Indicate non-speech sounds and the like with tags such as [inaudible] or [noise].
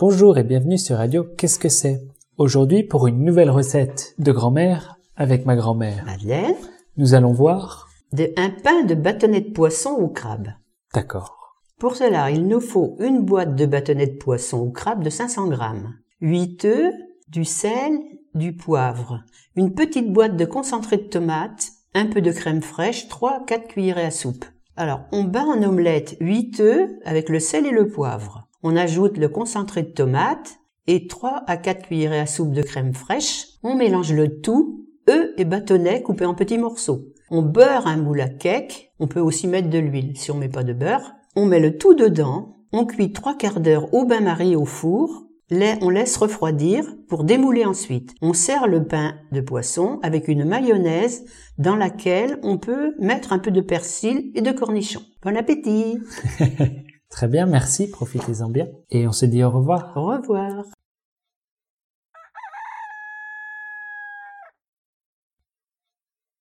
Bonjour et bienvenue sur Radio Qu'est-ce que c'est? Aujourd'hui pour une nouvelle recette de grand-mère avec ma grand-mère. Madeleine, Nous allons voir... de un pain de bâtonnet de poisson au crabe. D'accord. Pour cela, il nous faut une boîte de bâtonnet de poisson au crabe de 500 grammes, 8 œufs, du sel, du poivre, une petite boîte de concentré de tomate, un peu de crème fraîche, 3 4 cuillerées à soupe. Alors, on bat en omelette 8 œufs avec le sel et le poivre. On ajoute le concentré de tomate et 3 à 4 cuillerées à soupe de crème fraîche. On mélange le tout, œufs et bâtonnets coupés en petits morceaux. On beurre un moule à cake. On peut aussi mettre de l'huile si on met pas de beurre. On met le tout dedans. On cuit trois quarts d'heure au bain-marie au four. On laisse refroidir pour démouler ensuite. On sert le pain de poisson avec une mayonnaise dans laquelle on peut mettre un peu de persil et de cornichons. Bon appétit [laughs] Très bien, merci, profitez-en bien. Et on se dit au revoir. Au revoir